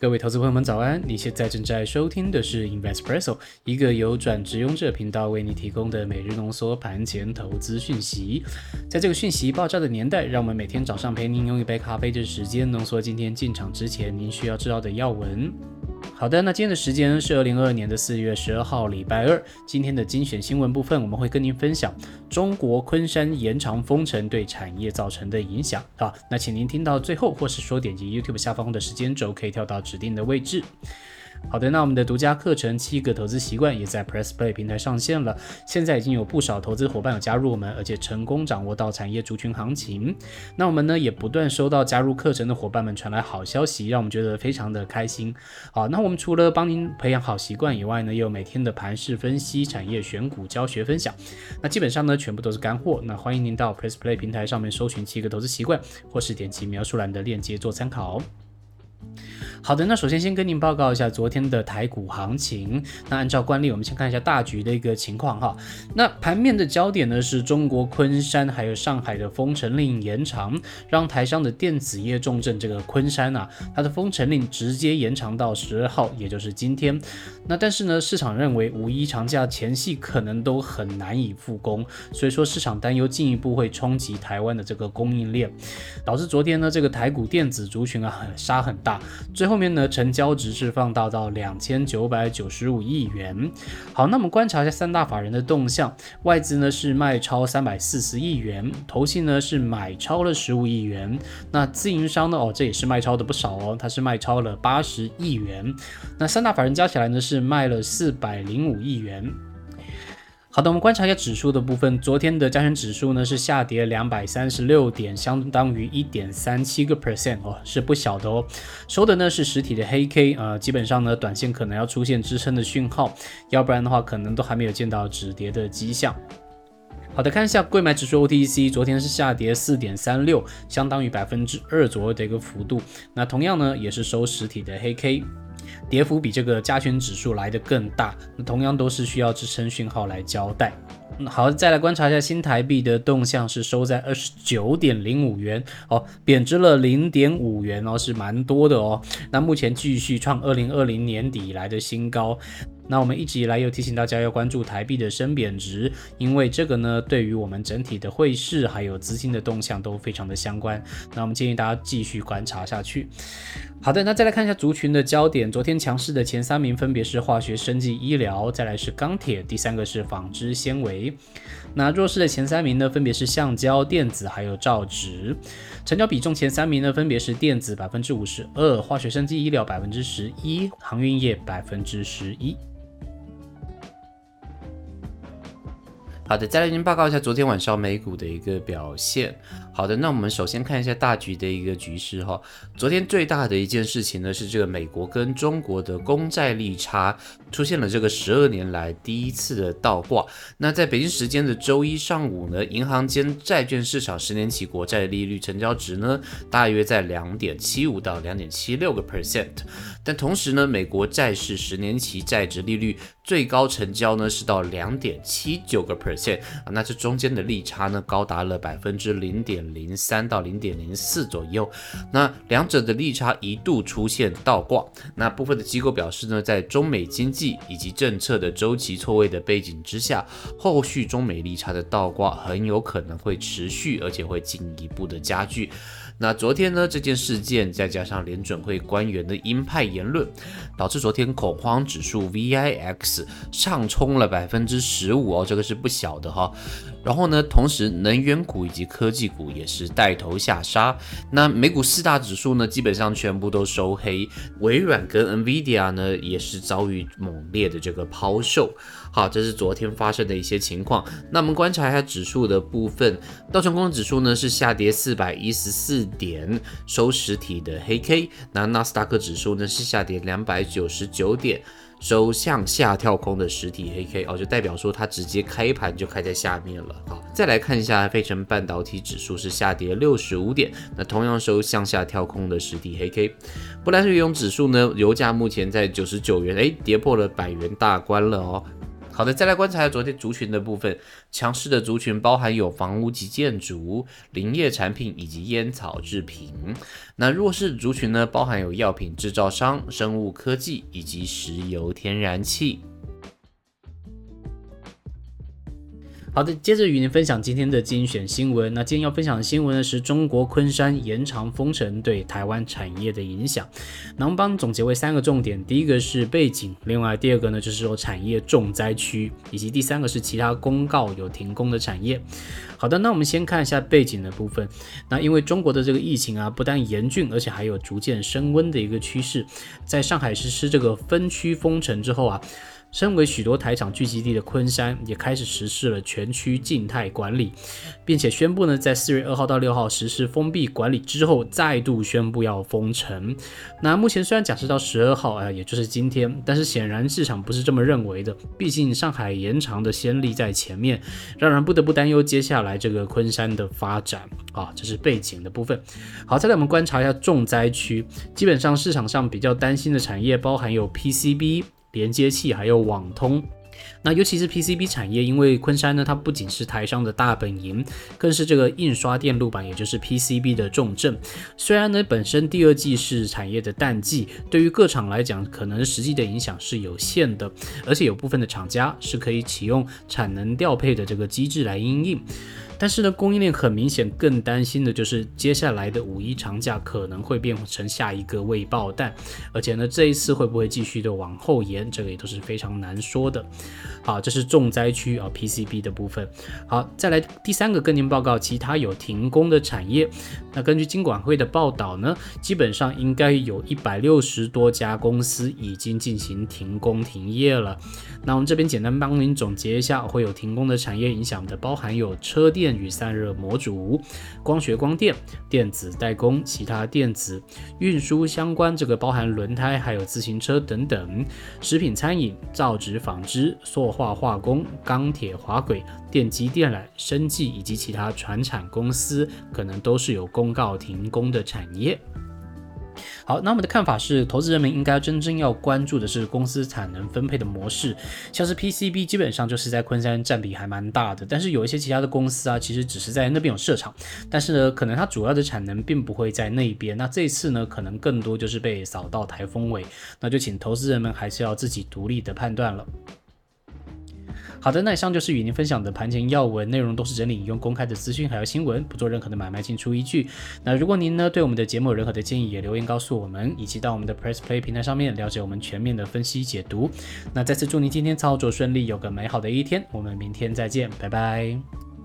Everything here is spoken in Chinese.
各位投资朋友们，早安！你现在正在收听的是 Investpresso，一个由转职用者频道为你提供的每日浓缩盘前投资讯息。在这个讯息爆炸的年代，让我们每天早上陪您用一杯咖啡的时间，浓缩今天进场之前您需要知道的要闻。好的，那今天的时间是二零二二年的四月十二号，礼拜二。今天的精选新闻部分，我们会跟您分享中国昆山延长封城对产业造成的影响。好，那请您听到最后，或是说点击 YouTube 下方的时间轴，可以跳到指定的位置。好的，那我们的独家课程《七个投资习惯》也在 Press Play 平台上线了。现在已经有不少投资伙伴有加入我们，而且成功掌握到产业族群行情。那我们呢也不断收到加入课程的伙伴们传来好消息，让我们觉得非常的开心。好，那我们除了帮您培养好习惯以外呢，也有每天的盘势分析、产业选股教学分享。那基本上呢全部都是干货。那欢迎您到 Press Play 平台上面搜寻《七个投资习惯》，或是点击描述栏的链接做参考。好的，那首先先跟您报告一下昨天的台股行情。那按照惯例，我们先看一下大局的一个情况哈。那盘面的焦点呢是中国昆山还有上海的封城令延长，让台商的电子业重镇这个昆山啊，它的封城令直接延长到十二号，也就是今天。那但是呢，市场认为五一长假前夕可能都很难以复工，所以说市场担忧进一步会冲击台湾的这个供应链，导致昨天呢这个台股电子族群啊杀很大，最后面呢成交值是放大到两千九百九十五亿元。好，那我们观察一下三大法人的动向，外资呢是卖超三百四十亿元，投信呢是买超了十五亿元，那自营商呢哦这也是卖超的不少哦，它是卖超了八十亿元。那三大法人加起来呢是卖了四百零五亿元。好的，我们观察一下指数的部分。昨天的加权指数呢是下跌两百三十六点，相当于一点三七个 percent 哦，是不小的哦。收的呢是实体的黑 K，呃，基本上呢短线可能要出现支撑的讯号，要不然的话可能都还没有见到止跌的迹象。好的，看一下贵买指数 OTC，昨天是下跌四点三六，相当于百分之二左右的一个幅度。那同样呢也是收实体的黑 K。跌幅比这个加权指数来的更大，那同样都是需要支撑讯号来交代。好，再来观察一下新台币的动向，是收在二十九点零五元哦，贬值了零点五元哦，是蛮多的哦。那目前继续创二零二零年底以来的新高。那我们一直以来又提醒大家要关注台币的升贬值，因为这个呢，对于我们整体的汇市还有资金的动向都非常的相关。那我们建议大家继续观察下去。好的，那再来看一下族群的焦点，昨天强势的前三名分别是化学、生技、医疗，再来是钢铁，第三个是纺织纤维。那弱势的前三名呢，分别是橡胶、电子还有造纸。成交比重前三名呢，分别是电子百分之五十二，化学、生技、医疗百分之十一，航运业百分之十一。好的，再来您报告一下昨天晚上美股的一个表现。好的，那我们首先看一下大局的一个局势哈。昨天最大的一件事情呢，是这个美国跟中国的公债利差出现了这个十二年来第一次的倒挂。那在北京时间的周一上午呢，银行间债券市场十年期国债利率成交值呢，大约在两点七五到两点七六个 percent。但同时呢，美国债市十年期债值利率最高成交呢是到两点七九个 percent 啊，那这中间的利差呢高达了百分之零点。零三到零点零四左右，那两者的利差一度出现倒挂。那部分的机构表示呢，在中美经济以及政策的周期错位的背景之下，后续中美利差的倒挂很有可能会持续，而且会进一步的加剧。那昨天呢，这件事件再加上联准会官员的鹰派言论，导致昨天恐慌指数 VIX 上冲了百分之十五哦，这个是不小的哈。然后呢，同时能源股以及科技股也是带头下杀。那美股四大指数呢，基本上全部都收黑，微软跟 NVIDIA 呢也是遭遇猛烈的这个抛售。好，这是昨天发生的一些情况。那我们观察一下指数的部分，道琼工指数呢是下跌四百一十四点，收实体的黑 K。那纳斯达克指数呢是下跌两百九十九点，收向下跳空的实体黑 K。哦，就代表说它直接开盘就开在下面了。好，再来看一下费城半导体指数是下跌六十五点，那同样收向下跳空的实体黑 K。布兰特原油指数呢，油价目前在九十九元，哎，跌破了百元大关了哦。好的，再来观察一下昨天族群的部分，强势的族群包含有房屋及建筑、林业产品以及烟草制品。那弱势族群呢，包含有药品制造商、生物科技以及石油天然气。好的，接着与您分享今天的精选新闻。那今天要分享的新闻呢，是中国昆山延长封城对台湾产业的影响。那我们帮总结为三个重点：第一个是背景，另外第二个呢就是说产业重灾区，以及第三个是其他公告有停工的产业。好的，那我们先看一下背景的部分。那因为中国的这个疫情啊，不但严峻，而且还有逐渐升温的一个趋势。在上海实施这个分区封城之后啊。身为许多台厂聚集地的昆山，也开始实施了全区静态管理，并且宣布呢，在四月二号到六号实施封闭管理之后，再度宣布要封城。那目前虽然假设到十二号啊，也就是今天，但是显然市场不是这么认为的。毕竟上海延长的先例在前面，让人不得不担忧接下来这个昆山的发展啊。这是背景的部分。好，再来我们观察一下重灾区，基本上市场上比较担心的产业包含有 PCB。连接器还有网通，那尤其是 PCB 产业，因为昆山呢，它不仅是台商的大本营，更是这个印刷电路板，也就是 PCB 的重镇。虽然呢，本身第二季是产业的淡季，对于各厂来讲，可能实际的影响是有限的，而且有部分的厂家是可以启用产能调配的这个机制来应应。但是呢，供应链很明显更担心的就是接下来的五一长假可能会变成下一个未爆弹，而且呢，这一次会不会继续的往后延，这个也都是非常难说的。好，这是重灾区啊，PCB 的部分。好，再来第三个跟您报告，其他有停工的产业。那根据金管会的报道呢，基本上应该有一百六十多家公司已经进行停工停业了。那我们这边简单帮您总结一下，会有停工的产业影响的，包含有车电。与散热模组、光学光电、电子代工、其他电子运输相关，这个包含轮胎、还有自行车等等；食品餐饮、造纸纺织、塑化化工、钢铁滑轨、电机电缆、生技以及其他船产公司，可能都是有公告停工的产业。好，那我们的看法是，投资人们应该真正要关注的是公司产能分配的模式，像是 PCB 基本上就是在昆山占比还蛮大的，但是有一些其他的公司啊，其实只是在那边有设厂，但是呢，可能它主要的产能并不会在那边。那这次呢，可能更多就是被扫到台风尾，那就请投资人们还是要自己独立的判断了。好的，那以上就是与您分享的盘前要闻，内容都是整理引用公开的资讯还有新闻，不做任何的买卖进出依据。那如果您呢对我们的节目有任何的建议，也留言告诉我们，以及到我们的 Press Play 平台上面了解我们全面的分析解读。那再次祝您今天操作顺利，有个美好的一天，我们明天再见，拜拜。